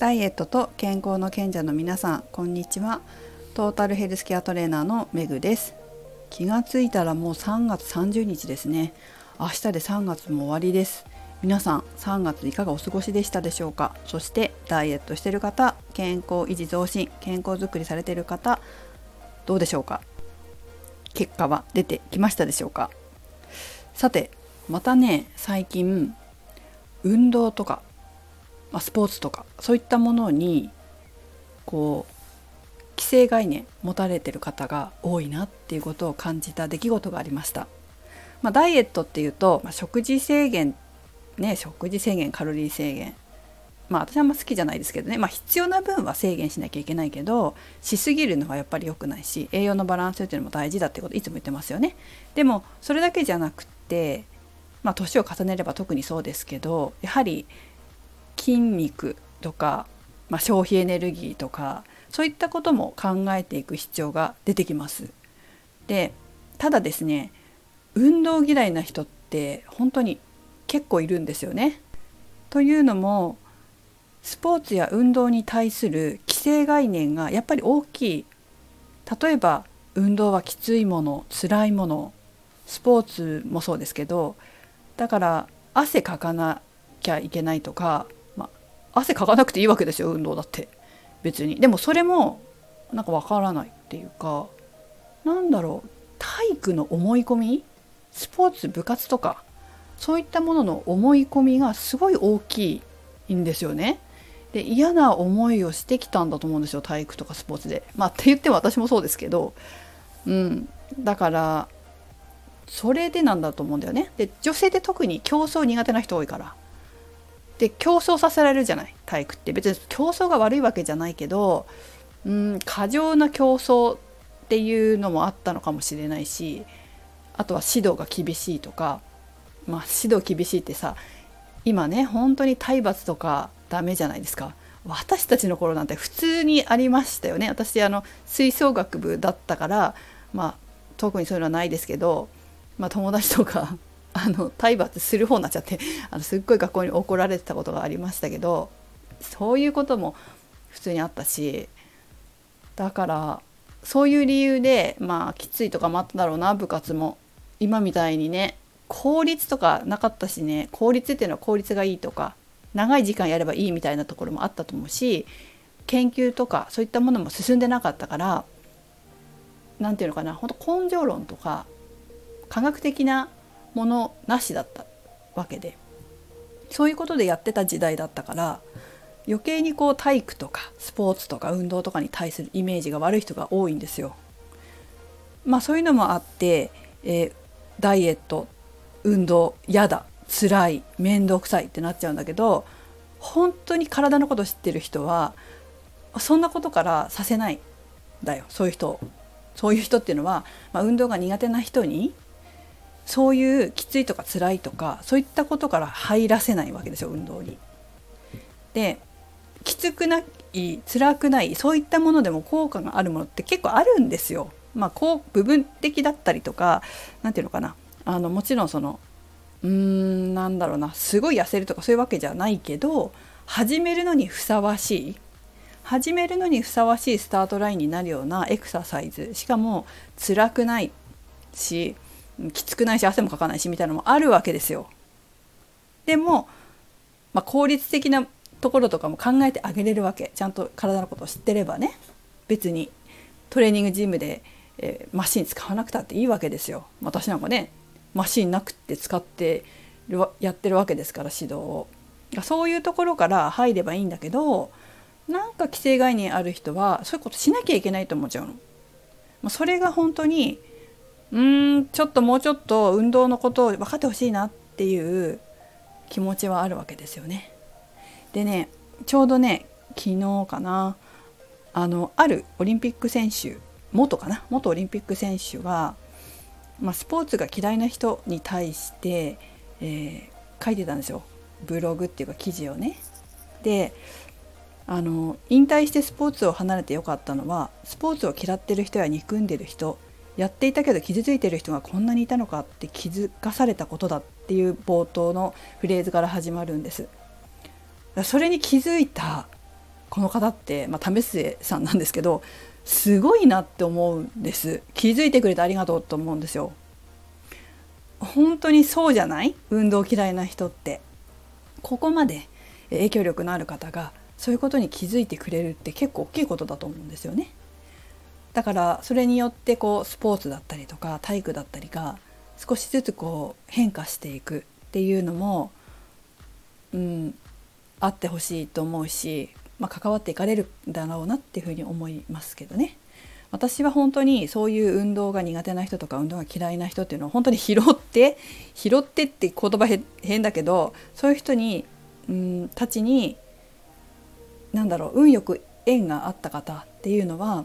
ダイエットと健康の賢者の皆さんこんにちは。トータルヘルスケアトレーナーのメグです。気がついたらもう3月30日ですね。明日で3月も終わりです。皆さん3月いかがお過ごしでしたでしょうか？そしてダイエットしてる方健康維持増進健康づくりされてる方どうでしょうか？結果は出てきましたでしょうか？さてまたね最近運動とかまあ、スポーツとかそういったものにこう既成概念持たれてる方が多いなっていうことを感じた出来事がありました。まあ、ダイエットっていうと、まあ、食事制限ね食事制限カロリー制限まあ私あんま好きじゃないですけどね、まあ、必要な分は制限しなきゃいけないけどしすぎるのはやっぱり良くないし栄養のバランスっていうのも大事だってこといつも言ってますよね。でもそれだけじゃなくてまあ年を重ねれば特にそうですけどやはり筋肉とか、まあ、消費エネルギーとかそういったことも考えていく必要が出てきます。でただですね運動嫌いな人って本当に結構いるんですよね。というのもスポーツや運動に対する既成概念がやっぱり大きい例えば運動はきついもの辛いものスポーツもそうですけどだから汗かかなきゃいけないとか汗かかなくていいわけですよ運動だって。別に。でもそれもなんかわからないっていうかなんだろう。体育の思い込み？スポーツ部活とか。そういったものの思い込みがすごい大きいんですよね。で嫌な思いをしてきたんだと思うんですよ体育とかスポーツで。まあって言っても私もそうですけど、うん、だからそれでなんだと思うんだよね。で女性で特に競争苦手な人多いから。で競争させられるじゃない体育って。別に競争が悪いわけじゃないけどうん過剰な競争っていうのもあったのかもしれないしあとは指導が厳しいとかまあ指導厳しいってさ今ね本当に体罰とかダメじゃないですか。私たちの頃なんて普通にありましたよね。私あの吹奏楽部だったからまあ特にそういうのはないですけど、まあ、友達とかあの体罰する方になっちゃって あのすっごい学校に怒られてたことがありましたけどそういうことも普通にあったしだからそういう理由でまあきついとかもあっただろうな部活も。今みたいにね効率とかなかったしね効率っていうのは効率がいいとか長い時間やればいいみたいなところもあったと思うし研究とかそういったものも進んでなかったから何て言うのかな本当根性論とか科学的なものなしだったわけでそういうことでやってた時代だったから余計にこう体育とかスポーツとか運動とかに対するイメージが悪い人が多いんですよ。まあそういうのもあって、えー、ダイエット運動嫌だ辛い面倒くさいってなっちゃうんだけど本当に体のこと知ってる人はそんなことからさせないんだよそういう人そういう人っていうのは、まあ、運動が苦手な人にそういうきついとか辛いとかそういったことから入らせないわけですよ運動に。できつくない辛くないそういったものでも効果があるものって結構あるんですよ。まあ、こう部分的だったりとか何て言うのかなあのもちろんそのうーんなんだろうなすごい痩せるとかそういうわけじゃないけど始めるのにふさわしい始めるのにふさわしいスタートラインになるようなエクササイズしかも辛くないしきつくないし汗もかかないしみたいなのもあるわけですよ。でも、まあ、効率的なところとかも考えてあげれるわけちゃんと体のことを知ってればね別にトレーニングジムで、えー、マシン使わなくたっていいわけですよ。私なんかねマシンなくって使ってるやってるわけですから指導を。そういうところから入ればいいんだけどなんか既成概念ある人はそういうことしなきゃいけないと思っちゃうの。まあ、それが本当にうんちょっともうちょっと運動のことを分かってほしいなっていう気持ちはあるわけですよね。でねちょうどね昨日かなあのあるオリンピック選手元かな？元オリンピック選手が、まあ、スポーツが嫌いな人に対して、えー、書いてたんですよブログっていうか記事をね。であの引退してスポーツを離れてよかったのはスポーツを嫌ってる人や憎んでる人やっていたけど傷ついてる人がこんなにいたのかって気づかされたことだっていう冒頭のフレーズから始まるんです。それに気づいたこの方って、まあ、為末さんなんですけどすごいなって思うんです。気づいてくれてありがとうと思うんですよ。本当にそうじゃない？運動嫌いな人って。ここまで影響力のある方がそういうことに気づいてくれるって結構大きいことだと思うんですよね。だからそれによってこうスポーツだったりとか体育だったりが少しずつこう変化していくっていうのも、うん、あってほしいと思うし、まあ、関わっていかれるんだろうなっていうふうに思いますけどね。私は本当にそういう運動が苦手な人とか運動が嫌いな人っていうのを本当に拾って拾ってって言葉変だけどそういう人にうんたちに何だろう運よく縁があった方っていうのは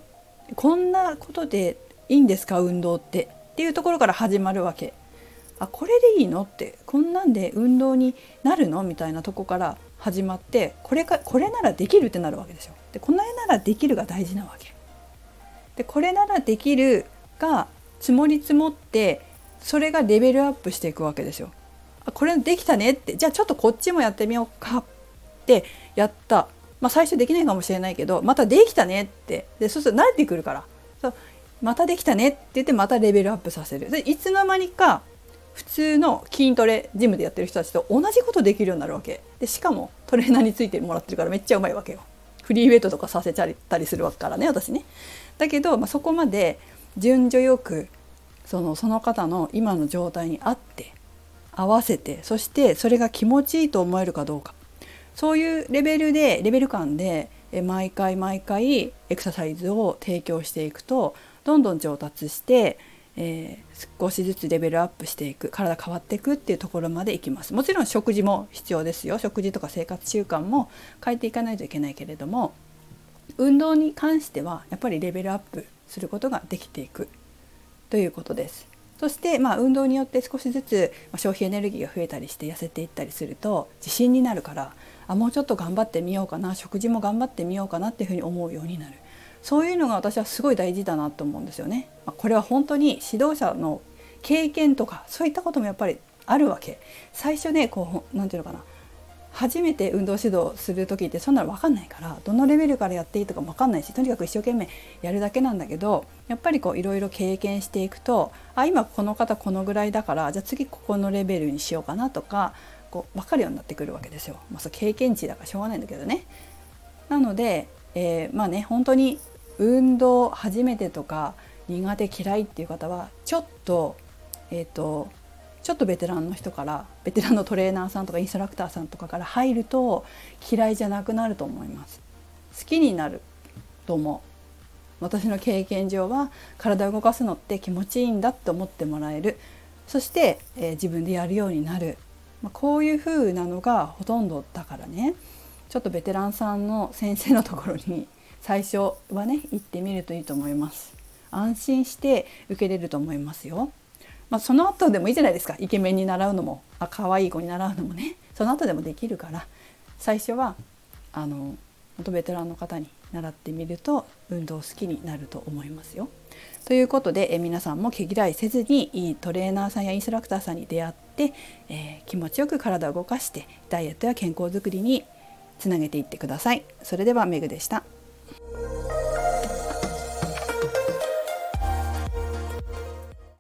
こんなことでいいんですか？運動ってっていうところから始まるわけ。あこれでいいの？ってこんなんで運動になるの？みたいなとこから始まってこれかこれならできるってなるわけですよ。でこの絵ならできるが大事なわけ。でこれならできるが積もり積もってそれがレベルアップしていくわけですよ。あこれできたねってじゃあちょっとこっちもやってみようかってやった。まあ、最初できないかもしれないけどまたできたねって。でそうすると慣れてくるから。そうまたできたねって言ってまたレベルアップさせる。でいつの間にか普通の筋トレジムでやってる人たちと同じことできるようになるわけ。でしかもトレーナーについてもらってるからめっちゃうまいわけよ。フリーウェイトとかさせちゃったりするわけからね私ね。だけど、まあ、そこまで順序よくそのその方の今の状態に合って合わせてそしてそれが気持ちいいと思えるかどうか。そういうレベルでレベル感で毎回毎回エクササイズを提供していくとどんどん上達して、えー、少しずつレベルアップしていく体変わっていくっていうところまでいきますもちろん食事も必要ですよ食事とか生活習慣も変えていかないといけないけれども運動に関してはやっぱりレベルアップすることができていくということです。そして、まあ、運動によって少しずつ消費エネルギーが増えたりして痩せていったりすると自信になるからあもうちょっと頑張ってみようかな食事も頑張ってみようかなっていうふうに思うようになる。そういうのが私はすごい大事だなと思うんですよね。まあ、これは本当に指導者の経験とかそういったこともやっぱりあるわけ。最初ねこう何て言うのかな。初めて運動指導する時ってそんなの分かんないからどのレベルからやっていいとかも分かんないしとにかく一生懸命やるだけなんだけどやっぱりこういろいろ経験していくとあ今この方このぐらいだからじゃあ次ここのレベルにしようかなとかこう分かるようになってくるわけですよ。まあ、そ経験値だからしょうがないんだけどね。なので、えー、まあね本当に運動初めてとか苦手嫌いっていう方はちょっとえっ、ー、とちょっとベテランの人からベテランのトレーナーさんとかインストラクターさんとかから入ると嫌いじゃなくなると思います。好きになると思う。私の経験上は体を動かすのって気持ちいいんだって思ってもらえる。そして、えー、自分でやるようになる、まあ、こういう風なのがほとんどだからね。ちょっとベテランさんの先生のところに最初はね行ってみるといいと思います。安心して受けれると思いますよ。まあ、その後でもいいじゃないですかイケメンに習うのもあ可愛い子に習うのもねその後でもできるから最初はあの元ベテランの方に習ってみると運動好きになると思いますよ。ということでえ皆さんも毛嫌いせずにいいトレーナーさんやインストラクターさんに出会って、えー、気持ちよく体を動かしてダイエットや健康づくりにつなげていってください。それではメグでした。